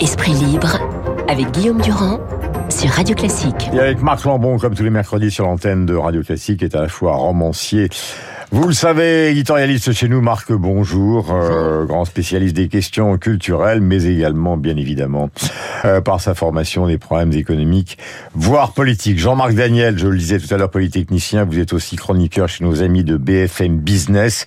Esprit libre avec Guillaume Durand sur Radio Classique. Et avec Marc Lambon, comme tous les mercredis sur l'antenne de Radio Classique, est à la fois romancier, vous le savez, éditorialiste chez nous, Marc, bonjour, euh, grand spécialiste des questions culturelles, mais également, bien évidemment, euh, par sa formation des problèmes économiques, voire politiques. Jean-Marc Daniel, je le disais tout à l'heure, polytechnicien, vous êtes aussi chroniqueur chez nos amis de BFM Business,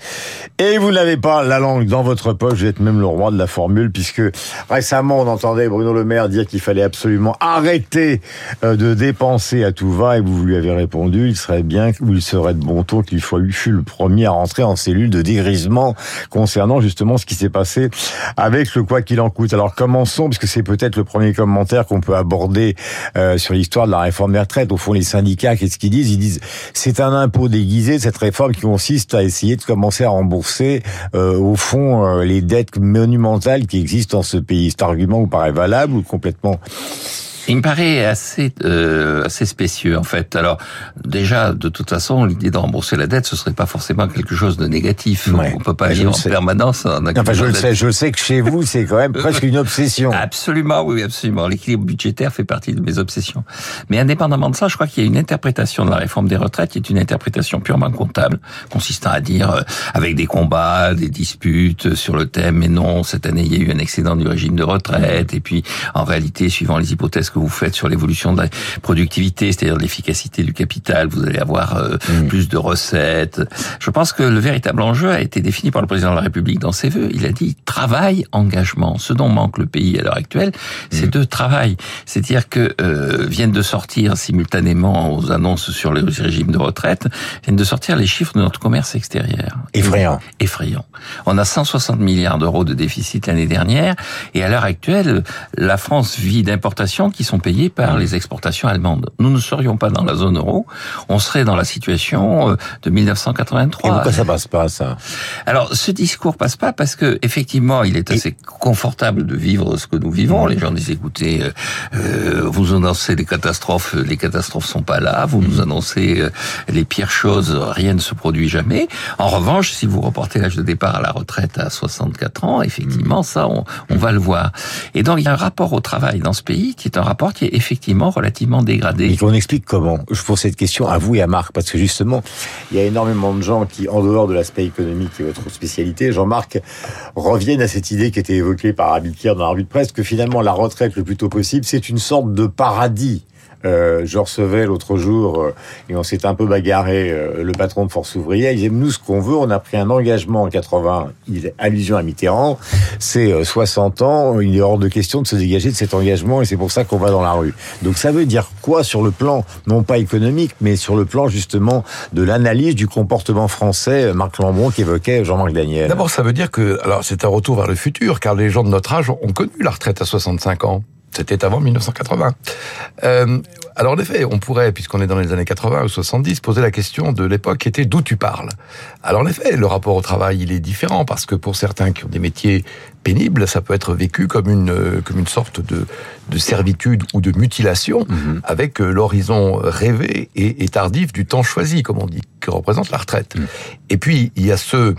et vous n'avez pas la langue dans votre poche, vous êtes même le roi de la formule, puisque récemment, on entendait Bruno Le Maire dire qu'il fallait absolument arrêter euh, de dépenser à tout va, et vous lui avez répondu, il serait bien, ou il serait de bon ton qu'il faut lui le premier à rentrer en cellule de dégrisement concernant justement ce qui s'est passé avec le quoi qu'il en coûte. Alors commençons, parce que c'est peut-être le premier commentaire qu'on peut aborder euh, sur l'histoire de la réforme des retraites. Au fond, les syndicats, qu'est-ce qu'ils disent? Ils disent c'est un impôt déguisé, cette réforme qui consiste à essayer de commencer à rembourser euh, au fond euh, les dettes monumentales qui existent dans ce pays. Cet argument vous paraît valable ou complètement il me paraît assez euh, assez spécieux en fait. Alors déjà, de toute façon, l'idée de rembourser la dette, ce serait pas forcément quelque chose de négatif. On peut pas vivre en permanence. En enfin, je le sais, je sais que chez vous, c'est quand même presque une obsession. Absolument, oui, absolument. L'équilibre budgétaire fait partie de mes obsessions. Mais indépendamment de ça, je crois qu'il y a une interprétation de la réforme des retraites qui est une interprétation purement comptable, consistant à dire euh, avec des combats, des disputes sur le thème. Mais non, cette année, il y a eu un excédent du régime de retraite. Et puis, en réalité, suivant les hypothèses que vous faites sur l'évolution de la productivité, c'est-à-dire l'efficacité du capital, vous allez avoir euh, mm. plus de recettes. Je pense que le véritable enjeu a été défini par le président de la République dans ses vœux. Il a dit travail, engagement. Ce dont manque le pays à l'heure actuelle, c'est mm. de travail. C'est-à-dire que euh, viennent de sortir simultanément aux annonces sur le régime de retraite, viennent de sortir les chiffres de notre commerce extérieur. Effrayant. Effrayant. On a 160 milliards d'euros de déficit l'année dernière, et à l'heure actuelle, la France vit d'importations qui sont payés par les exportations allemandes. Nous ne serions pas dans la zone euro, on serait dans la situation euh, de 1983. Et pourquoi ça passe pas ça Alors ce discours passe pas parce que effectivement il est assez confortable de vivre ce que nous vivons. Les gens disent écoutez, euh, euh vous annoncez les catastrophes, les catastrophes sont pas là. Vous nous annoncez euh, les pires choses, rien ne se produit jamais. En revanche, si vous reportez l'âge de départ à la retraite à 64 ans, effectivement ça on, on va le voir. Et donc il y a un rapport au travail dans ce pays qui est un rapport qui est effectivement relativement dégradé. Et qu'on explique comment? Je pose cette question à vous et à Marc, parce que justement, il y a énormément de gens qui, en dehors de l'aspect économique est votre spécialité, Jean-Marc, reviennent à cette idée qui était évoquée par Abikir dans la de presse, que finalement la retraite le plus tôt possible, c'est une sorte de paradis euh, je recevais l'autre jour, euh, et on s'est un peu bagarré, euh, le patron de Force ouvrière, il disait, nous, ce qu'on veut, on a pris un engagement en 80, il, allusion à Mitterrand, c'est 60 ans, il est hors de question de se dégager de cet engagement, et c'est pour ça qu'on va dans la rue. Donc ça veut dire quoi sur le plan, non pas économique, mais sur le plan justement de l'analyse du comportement français, Marc Lambron qui évoquait Jean-Marc Daniel? D'abord, ça veut dire que, alors c'est un retour vers le futur, car les gens de notre âge ont connu la retraite à 65 ans. C'était avant 1980. Euh, alors en effet, on pourrait, puisqu'on est dans les années 80 ou 70, poser la question de l'époque qui était d'où tu parles. Alors en effet, le rapport au travail, il est différent parce que pour certains qui ont des métiers pénibles, ça peut être vécu comme une comme une sorte de, de servitude ou de mutilation, mhm. avec euh, l'horizon rêvé et, et, tardif du temps choisi, comme on dit, que représente la retraite. Mhm. Et puis il y a ceux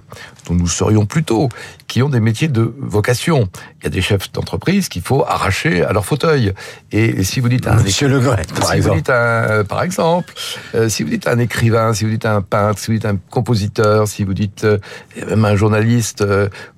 dont nous serions plutôt, qui ont des métiers de vocation. Il y a des chefs d'entreprise qu'il faut arracher à leur fauteuil. Et, si vous dites un Monsieur Le Gret, par exemple, vous dites un, par exemple, euh, si vous dites un écrivain, si vous dites un peintre, si vous dites un compositeur, si vous dites euh, même un journaliste,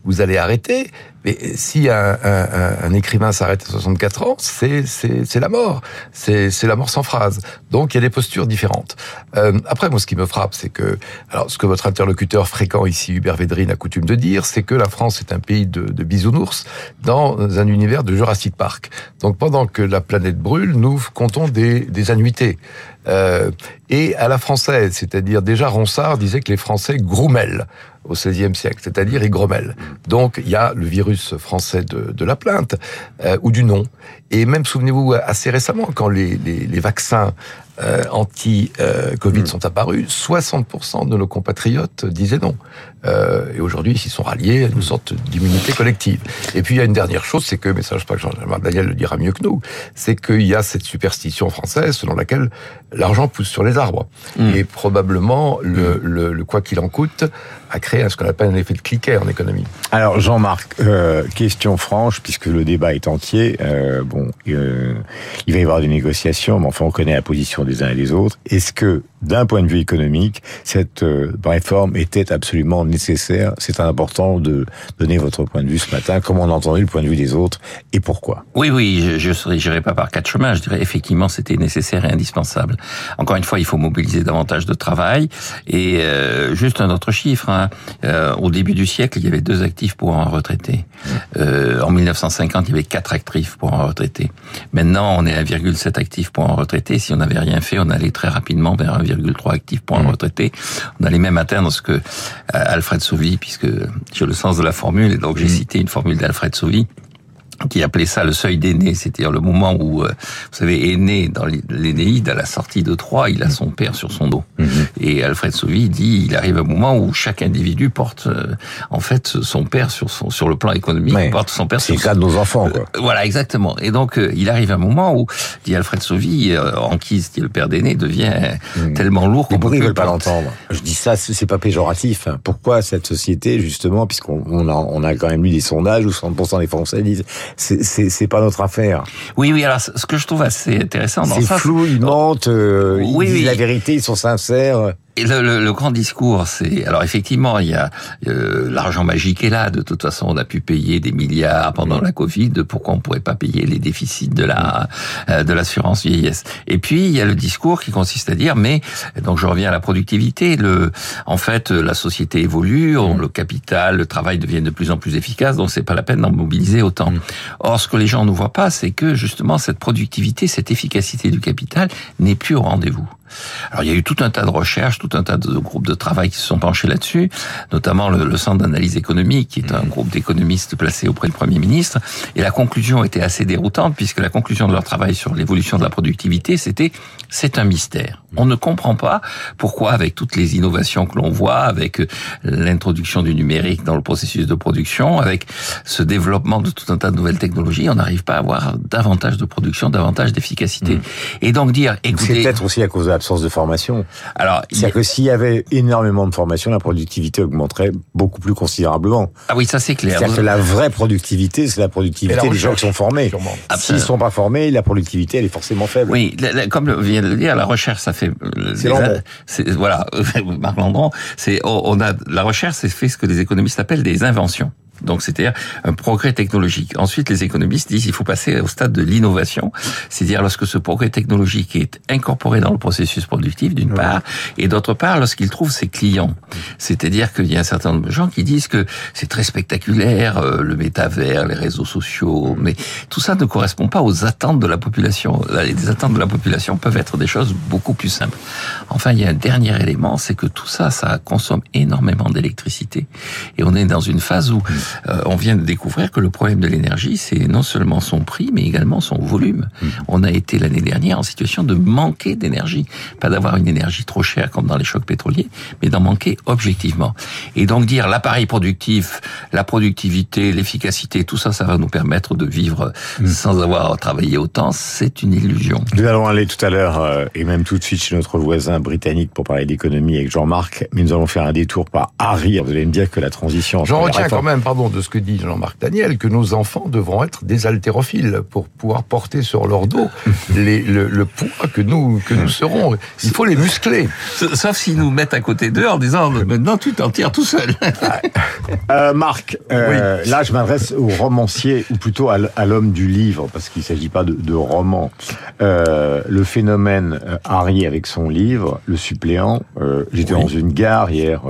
vous allez arrêter. Mais si un, un, un écrivain s'arrête à 64 ans, c'est la mort, c'est la mort sans phrase. Donc il y a des postures différentes. Euh, après, moi, ce qui me frappe, c'est que alors ce que votre interlocuteur fréquent ici, Hubert Védrine, a coutume de dire, c'est que la France est un pays de, de bisounours dans un univers de Jurassic Park. Donc pendant que la planète brûle, nous comptons des, des annuités. Euh, et à la française, c'est-à-dire déjà Ronsard disait que les Français groumellent au XVIe siècle, c'est-à-dire grommellent. Donc il y a le virus français de, de la plainte euh, ou du nom. Et même souvenez-vous assez récemment quand les, les, les, vaccins euh, anti-Covid sont apparus, 60% de nos compatriotes disaient non. Euh, et aujourd'hui, ils s'y sont ralliés à une sorte d'immunité collective. Et puis, il y a une dernière chose, c'est que, mais ça, je sais pas que Daniel le dira mieux que nous, c'est qu'il y a cette superstition française selon laquelle l'argent pousse sur les arbres. Mm. Et probablement, le, le, le quoi qu'il en coûte a créé ce qu'on appelle un effet de cliquet en économie. Alors, Jean-Marc, euh, question franche, puisque le débat est entier. Euh, bon, euh, il va y avoir des négociations, mais enfin, on connaît la position des uns et des autres. Est-ce que d'un point de vue économique, cette euh, réforme était absolument nécessaire. C'est important de donner votre point de vue ce matin, comment on a entendu le point de vue des autres et pourquoi. Oui, oui, je ne pas par quatre chemins, je dirais effectivement c'était nécessaire et indispensable. Encore une fois, il faut mobiliser davantage de travail. Et euh, juste un autre chiffre, hein. euh, au début du siècle, il y avait deux actifs pour un retraité. En 1950, il y avait quatre actifs pour un retraité. Maintenant, on est à 1,7 actifs pour un retraité. Si on n'avait rien fait, on allait très rapidement vers 1, 1,3 actifs pour un retraité. On allait même atteindre ce que euh, Alfred Sauvy, puisque j'ai le sens de la formule, et donc j'ai mmh. cité une formule d'Alfred Sauvy, qui appelait ça le seuil d'aîné, c'est-à-dire le moment où, euh, vous savez, aîné dans l'Énéide, à la sortie de Troie, il a son père sur son dos. Mhm. Et Alfred Sauvy dit, il arrive un moment où chaque individu porte, euh, en fait, son père sur son sur le plan économique, porte son père sur. C'est le cas de nos enfants, quoi. Euh, voilà, exactement. Et donc, il arrive un moment où, dit Alfred Sauvy, Anquise, qui est le père d'aîné, devient mhm. tellement lourd qu'on ils veulent pas l'entendre? Je dis ça, c'est pas péjoratif. Hein. Pourquoi cette société, justement, puisqu'on on a, on a quand même lu des sondages où 60% des Français disent c'est pas notre affaire. Oui, oui. Alors, ce que je trouve assez intéressant dans ça, c'est flou, ils mentent, euh, ils disent la vérité, ils sont sincères. Jahre. Et le, le, le, grand discours, c'est alors effectivement, il y a euh, l'argent magique est là. De toute façon, on a pu payer des milliards pendant la Covid. Pourquoi on pourrait pas payer les déficits de la euh, de l'assurance vieillesse? Et puis il y a le discours qui consiste à dire, mais donc je reviens à la productivité. Le, en fait, la société évolue, le capital, le travail deviennent de plus en plus efficaces, donc c'est pas la peine d'en mobiliser autant. Or, ce que les gens ne voient pas, c'est que justement cette productivité, cette efficacité du capital n'est plus au rendez-vous. Alors il y a eu tout un tas de recherches, tout un tas de groupes de travail qui se sont penchés là-dessus, notamment le, le Centre d'analyse économique, qui est un groupe d'économistes placés auprès du Premier ministre. Et la conclusion était assez déroutante, puisque la conclusion de leur travail sur l'évolution de la productivité, c'était c'est un mystère. On ne comprend pas pourquoi, avec toutes les innovations que l'on voit, avec euh, l'introduction du numérique dans le processus de production, avec ce développement de tout un tas de nouvelles technologies, on n'arrive pas à avoir davantage de production, davantage d'efficacité. Mmh. Et donc dire, écoutez... C'est peut-être aussi à cause de l'absence de formation. Alors, c'est-à-dire que s'il y avait énormément de formation, la productivité augmenterait beaucoup plus considérablement. Ah oui, ça c'est clair. C'est-à-dire que la vraie productivité, c'est la productivité des gens qui sont formés. S'ils ne sont pas formés, la productivité, elle est forcément faible. Oui, comme vient de le dire, la recherche, ça fait... Euh, c'est Voilà, Marc Landron, c'est, on a, la recherche, c'est fait ce que les économistes appellent des inventions. Donc c'est-à-dire un progrès technologique. Ensuite, les économistes disent qu'il faut passer au stade de l'innovation, c'est-à-dire lorsque ce progrès technologique est incorporé dans le processus productif d'une part, et d'autre part lorsqu'il trouve ses clients. C'est-à-dire qu'il y a un certain nombre de gens qui disent que c'est très spectaculaire, euh, le métavers, les réseaux sociaux, mais tout ça ne correspond pas aux attentes de la population. Les attentes de la population peuvent être des choses beaucoup plus simples. Enfin, il y a un dernier élément, c'est que tout ça, ça consomme énormément d'électricité, et on est dans une phase où euh, on vient de découvrir que le problème de l'énergie, c'est non seulement son prix, mais également son volume. Mmh. On a été l'année dernière en situation de manquer d'énergie. Pas d'avoir une énergie trop chère comme dans les chocs pétroliers, mais d'en manquer objectivement. Et donc dire l'appareil productif, la productivité, l'efficacité, tout ça, ça va nous permettre de vivre mmh. sans avoir travaillé autant, c'est une illusion. Nous allons aller tout à l'heure, euh, et même tout de suite chez notre voisin britannique pour parler d'économie avec Jean-Marc, mais nous allons faire un détour par Harry. Vous allez me dire que la transition... J'en retiens quand même, pardon, de ce que dit Jean-Marc Daniel, que nos enfants devront être des haltérophiles pour pouvoir porter sur leur dos les, le, poids que nous, que nous serons. Il faut les muscler. Sauf s'ils nous mettent à côté d'eux en disant maintenant tu t'en tires tout seul. euh, Marc, euh, là je m'adresse au romancier, ou plutôt à l'homme du livre, parce qu'il ne s'agit pas de, de roman. Euh, le phénomène Harry avec son livre, Le suppléant. Euh, j'étais dans une gare hier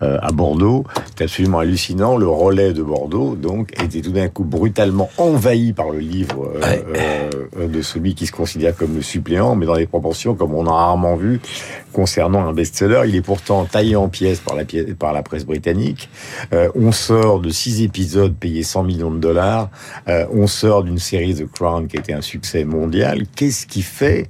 euh, à Bordeaux. C'est absolument hallucinant. Le relais de Bordeaux, donc, était tout d'un coup brutalement envahi par le livre euh, euh, de celui qui se considère comme le suppléant, mais dans des proportions comme on a rarement vu concernant un best-seller. Il est pourtant taillé en pièces par la, par la presse britannique. on sort de six épisodes payés 100 millions de dollars. on sort d'une série The Crown qui était un succès mondial. Qu'est-ce qui fait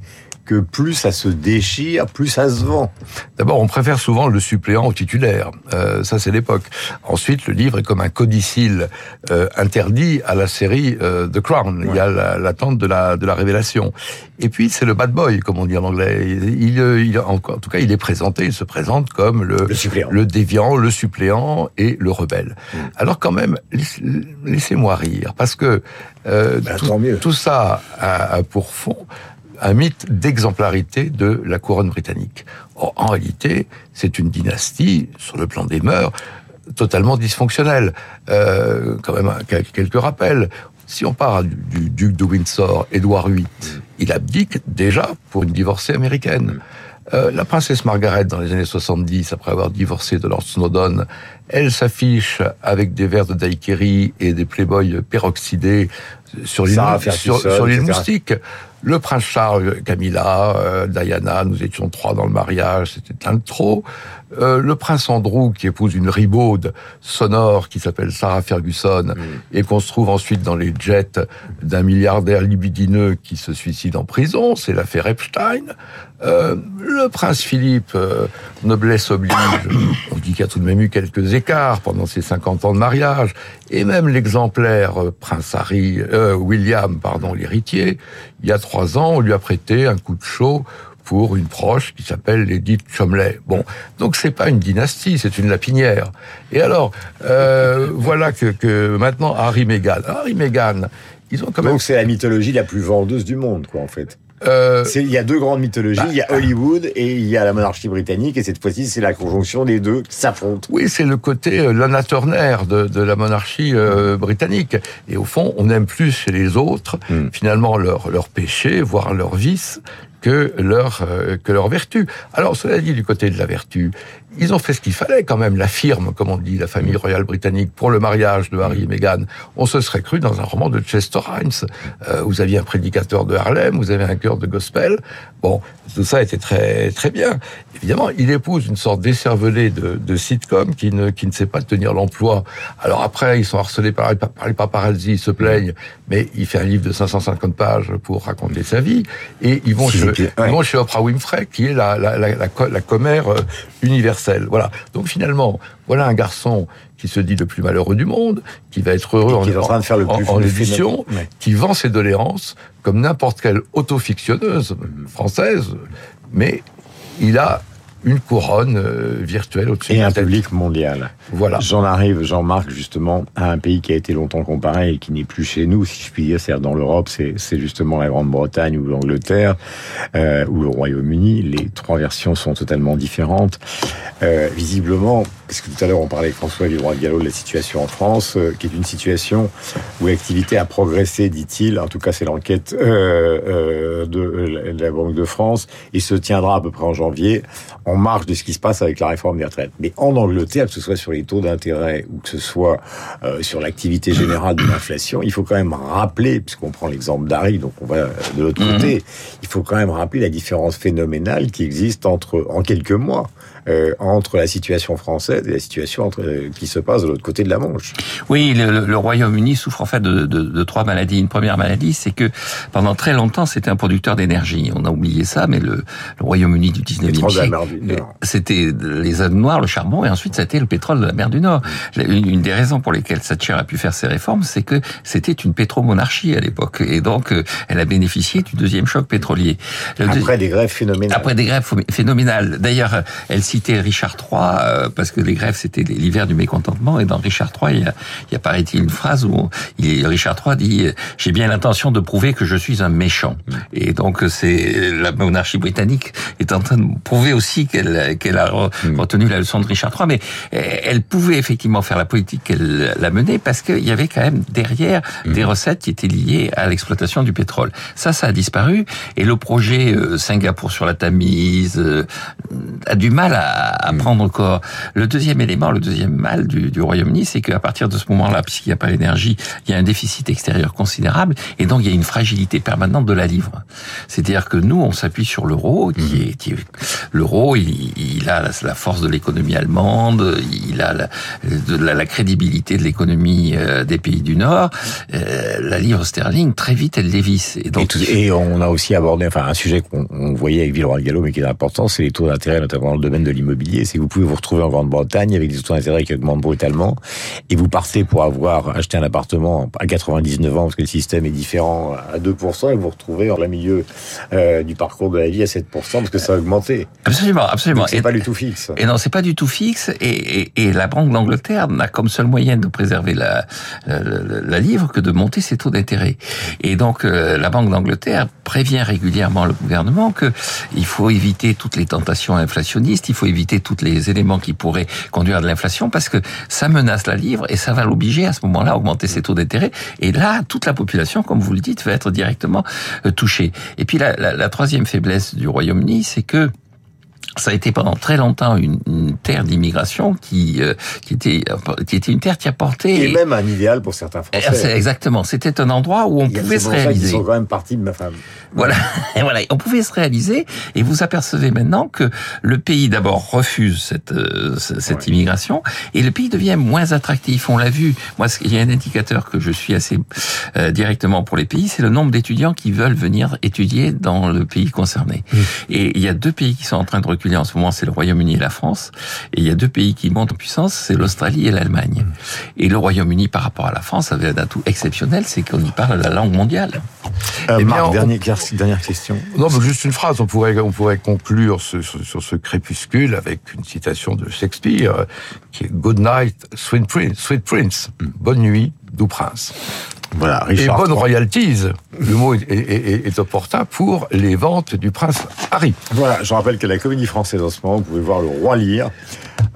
que plus ça se déchire, plus ça se vend. D'abord, on préfère souvent le suppléant au titulaire. Euh, ça, c'est l'époque. Ensuite, le livre est comme un codicile euh, interdit à la série euh, The Crown. Il y a l'attente de la de la révélation. Et puis, c'est le bad boy, comme on dit en anglais. Il, il, en, tout cas, il est présenté. Il se présente comme le le, déviant, le suppléant et le rebelle. Mm. Alors, quand même, laissez-moi rire, parce que euh, ben, tout, tout, ça a pour fond un mythe d'exemplarité de la couronne britannique. Or, en réalité, c'est une dynastie, sur le plan des mœurs, totalement dysfonctionnelle. Euh, quand même, quelques rappels. Si on parle du, duc de Windsor, Édouard VIII, il abdique déjà pour une divorcée américaine. Euh, la princesse Margaret, dans les années 70, après avoir divorcé de Lord Snowdon, elle s'affiche avec des verres de daiquiri et des playboys peroxydés sur l'île sur, sur moustique. Le prince Charles, Camilla, euh, Diana, nous étions trois dans le mariage, c'était un de trop. Euh, le prince Andrew, qui épouse une ribaude sonore qui s'appelle Sarah Ferguson, mm. et qu'on se trouve ensuite dans les jets d'un milliardaire libidineux qui se suicide en prison, c'est l'affaire Epstein. Euh, le prince Philippe, euh, noblesse oblige, on dit qu'il y a tout de même eu quelques écarts pendant ses 50 ans de mariage, et même l'exemplaire euh, prince Harry, William, pardon, l'héritier, il y a trois ans, on lui a prêté un coup de chaud pour une proche qui s'appelle Lady Chomley. Bon, donc c'est pas une dynastie, c'est une lapinière. Et alors, voilà que, que maintenant Harry Meghan, Harry Meghan, ils ont quand même. Donc c'est la mythologie la plus vendeuse du monde, quoi, en fait. Euh, il y a deux grandes mythologies, il y a bah, Hollywood et il y a la monarchie britannique, et cette fois-ci, c'est la conjonction des deux qui s'affrontent. Oui, c'est le côté euh, Lana Turner de, de la monarchie euh, britannique. Et au fond, on aime plus chez les autres, hmm. finalement, leur, leur péché, voire leur vice, que leur euh, que leur vertu. Alors cela dit du côté de la vertu, ils ont fait ce qu'il fallait quand même. La firme, comme on dit, la famille royale britannique pour le mariage de Harry et Meghan. On se serait cru dans un roman de Chester Himes. Euh, vous aviez un prédicateur de Harlem, vous avez un cœur de gospel. Bon, tout ça était très très bien. Évidemment, il épouse une sorte d'écervelé de, de sitcom qui ne qui ne sait pas tenir l'emploi. Alors après, ils sont harcelés par, par les paparazzi, ils se plaignent, mais il fait un livre de 550 pages pour raconter sa vie et ils vont chez, chez Oprah Winfrey, qui est la, la, la, la commère euh, universelle. Voilà. Donc finalement, voilà un garçon qui se dit le plus malheureux du monde, qui va être heureux en, train de faire le plus en, édition, qui vend ses doléances comme n'importe quelle autofictionneuse française, mais il a une couronne euh, virtuelle au-dessus Et un public mondial. Voilà. J'en arrive, Jean-Marc, justement, à un pays qui a été longtemps comparé et qui n'est plus chez nous, si je puis dire, c'est-à-dire dans l'Europe, c'est justement la Grande-Bretagne ou l'Angleterre euh, ou le Royaume-Uni. Les trois versions sont totalement différentes. Euh, visiblement, parce que tout à l'heure on parlait avec François Villeroy Gallo de la situation en France, euh, qui est une situation où l'activité a progressé, dit-il. En tout cas, c'est l'enquête euh, euh de, de la Banque de France et se tiendra à peu près en janvier en marge de ce qui se passe avec la réforme des retraites. Mais en Angleterre, que ce soit sur les taux d'intérêt ou que ce soit sur l'activité générale de l'inflation, il faut quand même rappeler, puisqu'on prend l'exemple d'Harry, donc on va de l'autre mhm. côté, il faut quand même rappeler la différence phénoménale qui existe entre en quelques mois euh, entre la situation française et la situation entre, euh, qui se passe de l'autre côté de la Manche. Oui, le, le Royaume-Uni souffre en fait de, de, de, trois maladies. Une première maladie, c'est que pendant très longtemps, c'était un producteur d'énergie. On a oublié ça, mais le, le Royaume-Uni du 19e siècle, euh, c'était les ânes noirs, le charbon, et ensuite c'était le pétrole de la mer du Nord. Une, des raisons pour lesquelles Thatcher a pu faire ses réformes, c'est que c'était une pétromonarchie à l'époque, et donc elle a bénéficié du deuxième choc pétrolier. Après des grèves phénoménales. Après des grèves phénoménales. D'ailleurs, elle s'y citer Richard III, euh, parce que les grèves, c'était l'hiver du mécontentement, et dans Richard III, il y a, il apparaît une phrase où il, Richard III dit « J'ai bien l'intention de prouver que je suis un méchant mm. Et donc, c'est la monarchie britannique est en train de prouver aussi qu'elle qu'elle a mm. retenu la leçon de Richard III, mais elle pouvait effectivement faire la politique qu'elle a menée, parce qu'il y avait quand même derrière mm. des recettes qui étaient liées à l'exploitation du pétrole. Ça, ça a disparu, et le projet euh, Singapour sur la Tamise, euh, a du mal à, Mm. prendre corps. Le deuxième élément, le deuxième mal du, du Royaume-Uni, c'est qu'à partir de ce moment-là, puisqu'il n'y a pas l'énergie, il y a un déficit extérieur considérable, et donc il y a une fragilité permanente de la livre. C'est-à-dire que nous, on s'appuie sur l'euro, qui Mm. est, qui est- l'euro, il, il a la, force de l'économie allemande, il a la, de la, la crédibilité de l'économie euh, des pays du Nord. Euh, la livre sterling, très vite, elle dévisse. Et Et, donc, tout- et on a aussi abordé, enfin, un sujet qu'on on voyait avec Villeroy Gallo, mais qui est important, c'est les taux d'intérêt, notamment dans le domaine de l'immobilier. C'est que vous pouvez vous retrouver en Grande-Bretagne avec des taux d'intérêt qui augmentent brutalement, et vous partez pour avoir acheté un appartement à 99 ans, parce que le système est différent, à 2%, et vous vous retrouvez en plein milieu euh, du parcours de la vie à 7%, parce que ça a augmenté. absolument, absolument. Donc c'est Et- pas du tout fixe. Et non, c'est pas du tout fixe. Et, et, et la Banque d'Angleterre n'a comme seul moyen de préserver la, la, la- la livre que de monter ses taux d'intérêt. Et donc, euh, la Banque d'Angleterre prévient régulièrement le gouvernement que il faut éviter toutes les tentations inflationnistes, il faut éviter tous les éléments qui pourraient conduire à de l'inflation parce que ça menace la livre et ça va l'obliger à ce moment-là à augmenter ses taux d'intérêt. Et là, toute la population, comme vous le dites, va être directement euh, touchée. Et puis la, la, la troisième faiblesse du Royaume-Uni, c'est que ça a été pendant très longtemps une, une terre d'immigration qui, euh, qui était qui était une terre qui apportait Et même un idéal pour certains Eh, Français. c'est exactement. C'était un endroit où on pouvait se réaliser. sont quand même partis de ma femme. voilà. Et voilà. On pouvait se réaliser. Et vous apercevez maintenant que le pays d'abord refuse cette euh, ce- cette Ouais. immigration. Et le pays devient moins attractif. On l'a vu. Moi il y a un indicateur que je suis assez euh, directement pour les pays c'est le nombre d'étudiants qui veulent venir étudier dans le pays concerné. Et il y a deux pays qui sont en train de reculer en ce moment, c'est le Royaume-Uni et la France. Et il y a deux pays qui montent en puissance, c'est l'Australie et l'Allemagne. Et le Royaume-Uni, par rapport à la France, avait un atout exceptionnel, c'est qu'on y parle la langue mondiale. Euh, Eh bien, Marc, on- dernière question. Non, mais juste une phrase. On pourrait, on pourrait conclure ce- ce- sur ce crépuscule avec une citation de Shakespeare euh, qui est Good night, sweet prince. Sweet prince. Bonne nuit, doux prince. Voilà, Et Richard. bonne royalties. Le mot est, est- opportun pour les ventes du prince Harry. Voilà, je rappelle qu'à la Comédie Française en ce moment, vous pouvez voir le Roi Lear,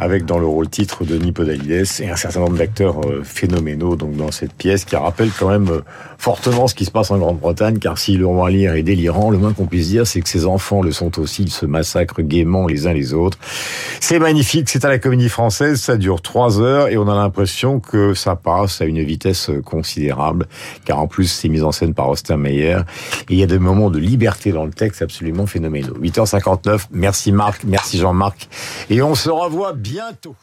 avec dans le rôle titre Denis Podalides et un certain nombre d'acteurs euh, phénoménaux donc dans cette pièce qui rappelle quand même euh, fortement ce qui se passe en Grande-Bretagne, car si le Roi Lear est délirant, le moins qu'on puisse dire, c'est que ses enfants le sont aussi, ils se massacrent gaiement les uns les autres. C'est magnifique, c'est à la Comédie Française, ça dure trois heures et on a l'impression que ça passe à une vitesse euh, considérable, car en plus c'est mis en scène par Austin et il y a des moments de liberté dans le texte absolument phénoménaux. 8h59, merci Marc, merci Jean-Marc et on se revoit bientôt.